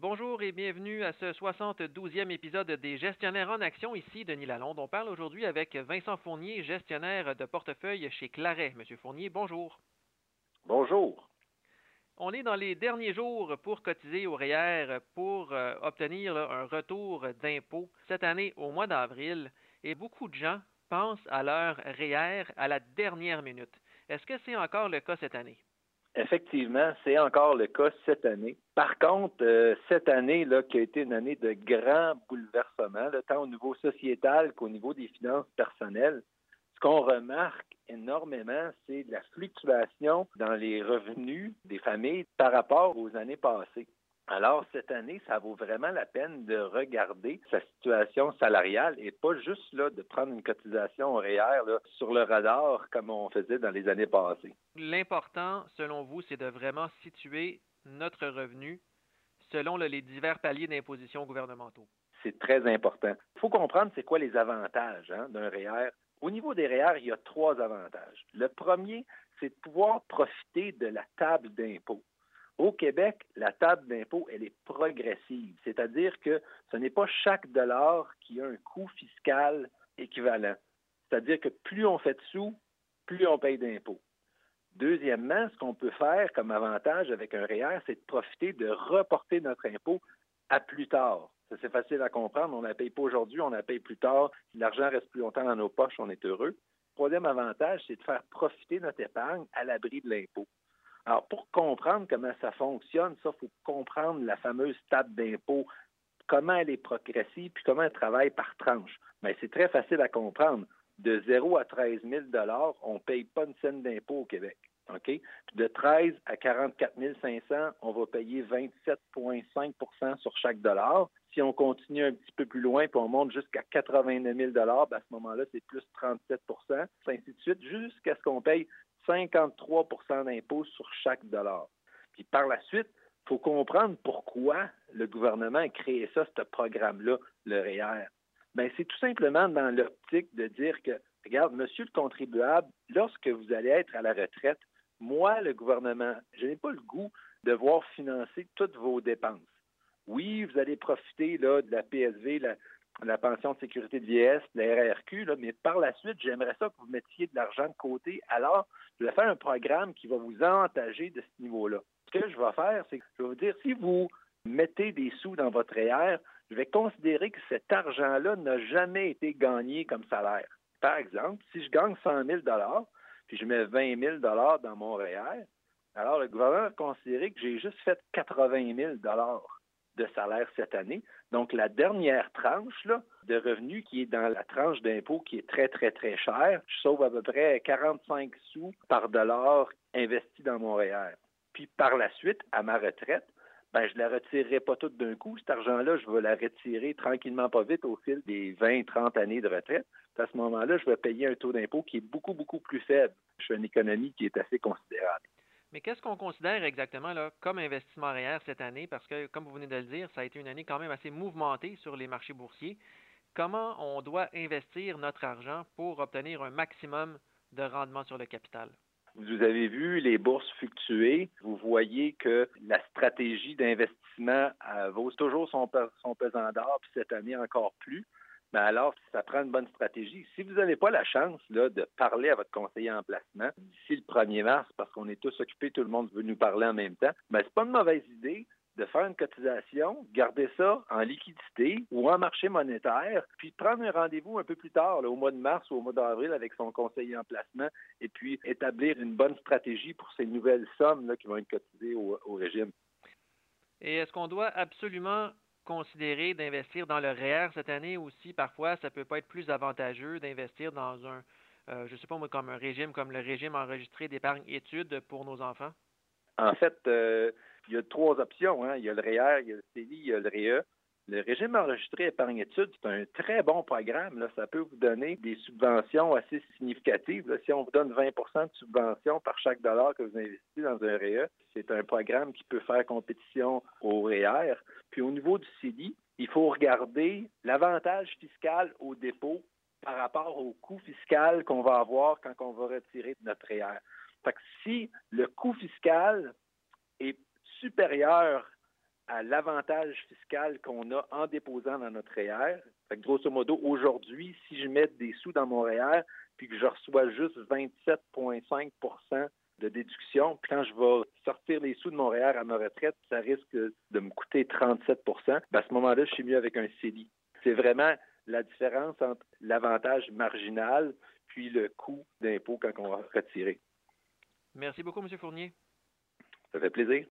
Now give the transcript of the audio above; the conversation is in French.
Bonjour et bienvenue à ce 72e épisode des Gestionnaires en Action. Ici, Denis Lalonde. On parle aujourd'hui avec Vincent Fournier, gestionnaire de portefeuille chez Claret. Monsieur Fournier, bonjour. Bonjour. On est dans les derniers jours pour cotiser au REER pour euh, obtenir un retour d'impôt cette année au mois d'avril et beaucoup de gens pensent à leur REER à la dernière minute. Est-ce que c'est encore le cas cette année? Effectivement, c'est encore le cas cette année. Par contre, euh, cette année, là, qui a été une année de grand bouleversement, tant au niveau sociétal qu'au niveau des finances personnelles, ce qu'on remarque énormément, c'est la fluctuation dans les revenus des familles par rapport aux années passées. Alors, cette année, ça vaut vraiment la peine de regarder sa situation salariale et pas juste là, de prendre une cotisation horaire sur le radar comme on faisait dans les années passées. L'important, selon vous, c'est de vraiment situer notre revenu selon les divers paliers d'imposition gouvernementaux. C'est très important. Il faut comprendre c'est quoi les avantages hein, d'un REER. Au niveau des REER, il y a trois avantages. Le premier, c'est de pouvoir profiter de la table d'impôt. Au Québec, la table d'impôt, elle est progressive, c'est-à-dire que ce n'est pas chaque dollar qui a un coût fiscal équivalent. C'est-à-dire que plus on fait de sous, plus on paye d'impôts. Deuxièmement, ce qu'on peut faire comme avantage avec un REER, c'est de profiter de reporter notre impôt à plus tard. Ça, c'est facile à comprendre. On ne la paye pas aujourd'hui, on la paye plus tard. Si l'argent reste plus longtemps dans nos poches, on est heureux. Troisième avantage, c'est de faire profiter notre épargne à l'abri de l'impôt. Alors, pour comprendre comment ça fonctionne, ça, il faut comprendre la fameuse table d'impôt, comment elle est progressive, puis comment elle travaille par tranche. Mais c'est très facile à comprendre. De 0 à 13 000 on ne paye pas une scène d'impôt au Québec. OK? de 13 à 44 500, on va payer 27,5% sur chaque dollar. Si on continue un petit peu plus loin, puis on monte jusqu'à 89 000 ben à ce moment-là, c'est plus 37% ainsi de suite, jusqu'à ce qu'on paye 53% d'impôts sur chaque dollar. Puis par la suite, il faut comprendre pourquoi le gouvernement a créé ça, ce programme-là, le REER. Bien, c'est tout simplement dans l'optique de dire que, regarde, monsieur le contribuable, lorsque vous allez être à la retraite, moi, le gouvernement, je n'ai pas le goût de voir financer toutes vos dépenses. Oui, vous allez profiter de la PSV, la, la pension de sécurité de vieillesse, la RRQ, mais par la suite, j'aimerais ça que vous mettiez de l'argent de côté. Alors, je vais faire un programme qui va vous avantager de ce niveau-là. Ce que je vais faire, c'est que je vais vous dire, si vous mettez des sous dans votre REER, je vais considérer que cet argent-là n'a jamais été gagné comme salaire. Par exemple, si je gagne 100 000 puis je mets 20 000 dans mon REER, alors le gouvernement va considérer que j'ai juste fait 80 000 de salaire cette année. Donc, la dernière tranche de revenus qui est dans la tranche d'impôt qui est très, très, très chère, je sauve à peu près 45 sous par dollar investi dans mon REER. Puis, par la suite, à ma retraite, ben, je ne la retirerai pas toute d'un coup. Cet argent-là, je vais la retirer tranquillement, pas vite, au fil des 20, 30 années de retraite. À ce moment-là, je vais payer un taux d'impôt qui est beaucoup, beaucoup plus faible. Je fais une économie qui est assez considérable. Mais qu'est-ce qu'on considère exactement là, comme investissement réel cette année? Parce que, comme vous venez de le dire, ça a été une année quand même assez mouvementée sur les marchés boursiers. Comment on doit investir notre argent pour obtenir un maximum de rendement sur le capital? Vous avez vu les bourses fluctuer. Vous voyez que la stratégie d'investissement euh, vaut toujours son, son pesant d'or, puis cette année encore plus. Mais alors, ça prend une bonne stratégie. Si vous n'avez pas la chance là, de parler à votre conseiller en placement d'ici le 1er mars, parce qu'on est tous occupés, tout le monde veut nous parler en même temps, mais c'est pas une mauvaise idée de faire une cotisation, garder ça en liquidité ou en marché monétaire, puis prendre un rendez-vous un peu plus tard, au mois de mars ou au mois d'avril avec son conseiller en placement, et puis établir une bonne stratégie pour ces nouvelles sommes là, qui vont être cotisées au régime. Et est-ce qu'on doit absolument considérer d'investir dans le REER cette année aussi, parfois, ça peut pas être plus avantageux d'investir dans un, euh, je sais pas moi, comme un régime, comme le régime enregistré d'épargne études pour nos enfants? En fait, euh, il y a trois options. Hein. Il y a le REER, il y a le CELI, il y a le REE. Le régime enregistré épargne études, c'est un très bon programme. Là. Ça peut vous donner des subventions assez significatives. Si on vous donne 20% de subvention par chaque dollar que vous investissez dans un REE, c'est un programme qui peut faire compétition au REER. Puis au niveau du CELI, il faut regarder l'avantage fiscal au dépôt par rapport au coût fiscal qu'on va avoir quand on va retirer notre REER. Fait que si le coût fiscal est supérieur à l'avantage fiscal qu'on a en déposant dans notre REER. Fait que grosso modo, aujourd'hui, si je mets des sous dans mon REER puis que je reçois juste 27,5 de déduction, puis quand je vais sortir les sous de mon REER à ma retraite, ça risque de me coûter 37 ben, à ce moment-là, je suis mieux avec un CELI. C'est vraiment la différence entre l'avantage marginal puis le coût d'impôt quand on va retirer. Merci beaucoup, M. Fournier. Ça fait plaisir.